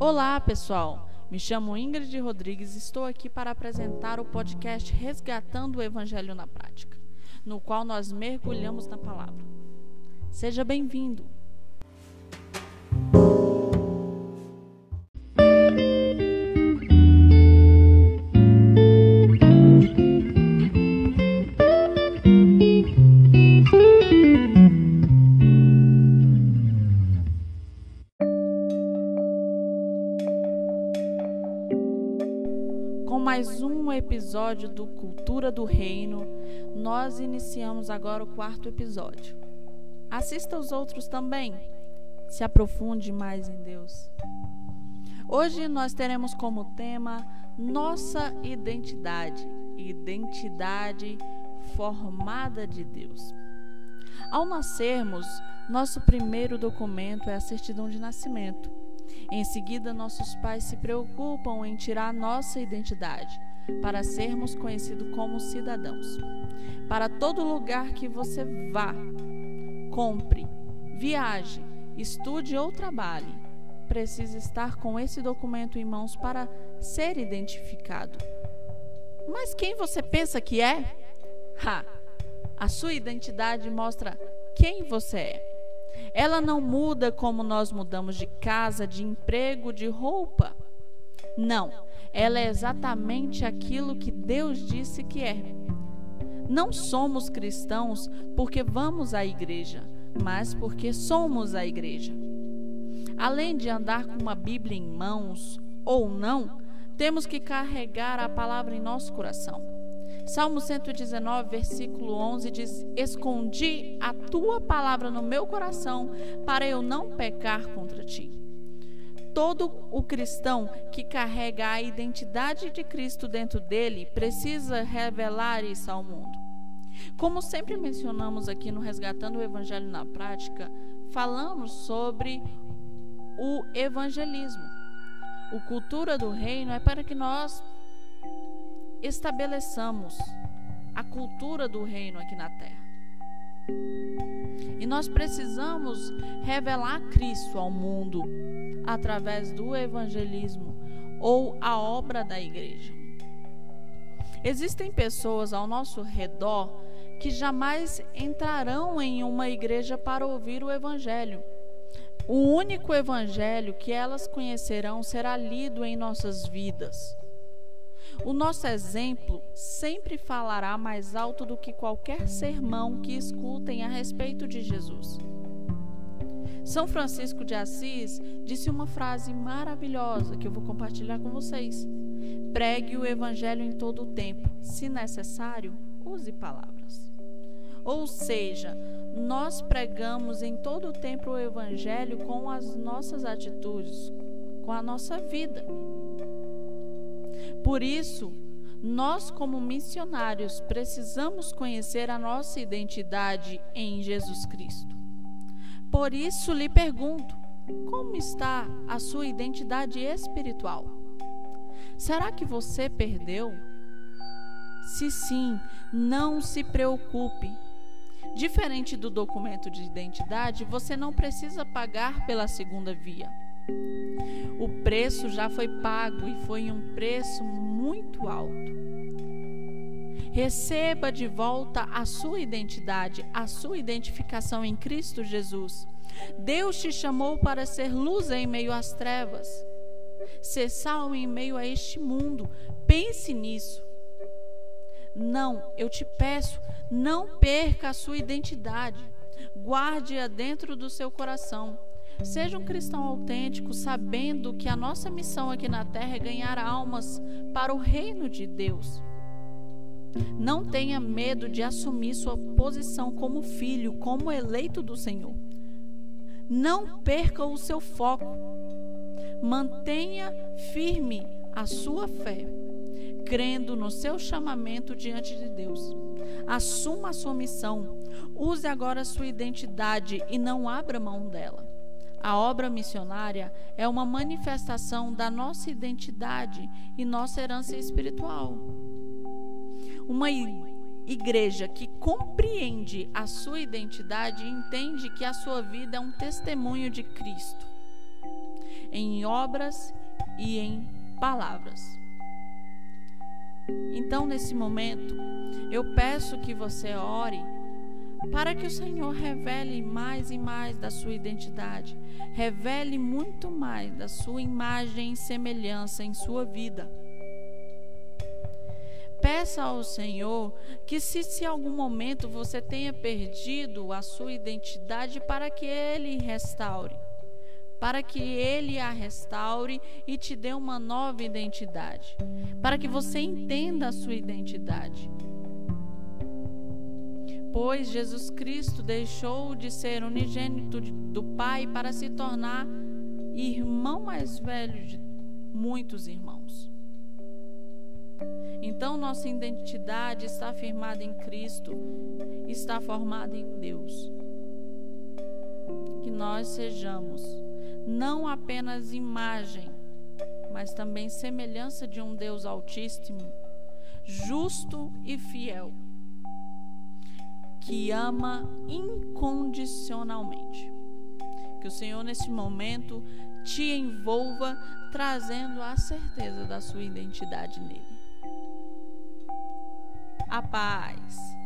Olá, pessoal. Me chamo Ingrid Rodrigues e estou aqui para apresentar o podcast Resgatando o Evangelho na Prática, no qual nós mergulhamos na palavra. Seja bem-vindo. Com mais um episódio do Cultura do Reino, nós iniciamos agora o quarto episódio. Assista os outros também. Se aprofunde mais em Deus. Hoje nós teremos como tema nossa identidade, identidade formada de Deus. Ao nascermos, nosso primeiro documento é a certidão de nascimento. Em seguida, nossos pais se preocupam em tirar nossa identidade para sermos conhecidos como cidadãos. Para todo lugar que você vá, compre, viaje, estude ou trabalhe, precisa estar com esse documento em mãos para ser identificado. Mas quem você pensa que é? Ha! A sua identidade mostra quem você é. Ela não muda como nós mudamos de casa, de emprego, de roupa. Não, ela é exatamente aquilo que Deus disse que é. Não somos cristãos porque vamos à igreja, mas porque somos a igreja. Além de andar com uma Bíblia em mãos ou não, temos que carregar a palavra em nosso coração. Salmo 119, versículo 11 diz: Escondi a tua palavra no meu coração para eu não pecar contra ti. Todo o cristão que carrega a identidade de Cristo dentro dele precisa revelar isso ao mundo. Como sempre mencionamos aqui no Resgatando o Evangelho na Prática, falamos sobre o evangelismo. O cultura do reino é para que nós estabeleçamos a cultura do reino aqui na terra. E nós precisamos revelar Cristo ao mundo através do evangelismo ou a obra da igreja. Existem pessoas ao nosso redor que jamais entrarão em uma igreja para ouvir o evangelho. O único evangelho que elas conhecerão será lido em nossas vidas. O nosso exemplo sempre falará mais alto do que qualquer sermão que escutem a respeito de Jesus. São Francisco de Assis disse uma frase maravilhosa que eu vou compartilhar com vocês. Pregue o evangelho em todo o tempo, se necessário, use palavras. Ou seja, nós pregamos em todo o tempo o evangelho com as nossas atitudes, com a nossa vida. Por isso, nós, como missionários, precisamos conhecer a nossa identidade em Jesus Cristo. Por isso, lhe pergunto: como está a sua identidade espiritual? Será que você perdeu? Se sim, não se preocupe. Diferente do documento de identidade, você não precisa pagar pela segunda via. O preço já foi pago e foi um preço muito alto. Receba de volta a sua identidade, a sua identificação em Cristo Jesus. Deus te chamou para ser luz em meio às trevas, ser sal em meio a este mundo. Pense nisso. Não, eu te peço, não perca a sua identidade. Guarde-a dentro do seu coração. Seja um cristão autêntico, sabendo que a nossa missão aqui na terra é ganhar almas para o reino de Deus. Não tenha medo de assumir sua posição como filho, como eleito do Senhor. Não perca o seu foco. Mantenha firme a sua fé, crendo no seu chamamento diante de Deus. Assuma a sua missão. Use agora a sua identidade e não abra mão dela. A obra missionária é uma manifestação da nossa identidade e nossa herança espiritual. Uma igreja que compreende a sua identidade entende que a sua vida é um testemunho de Cristo. em obras e em palavras. Então, nesse momento, eu peço que você ore para que o Senhor revele mais e mais da sua identidade, revele muito mais da sua imagem e semelhança em sua vida. Peça ao Senhor que, se, se algum momento você tenha perdido a sua identidade, para que Ele restaure, para que Ele a restaure e te dê uma nova identidade, para que você entenda a sua identidade. Pois Jesus Cristo deixou de ser unigênito do Pai para se tornar irmão mais velho de muitos irmãos. Então, nossa identidade está firmada em Cristo, está formada em Deus. Que nós sejamos não apenas imagem, mas também semelhança de um Deus Altíssimo, justo e fiel, que ama incondicionalmente. Que o Senhor, nesse momento, te envolva, trazendo a certeza da sua identidade nele a paz.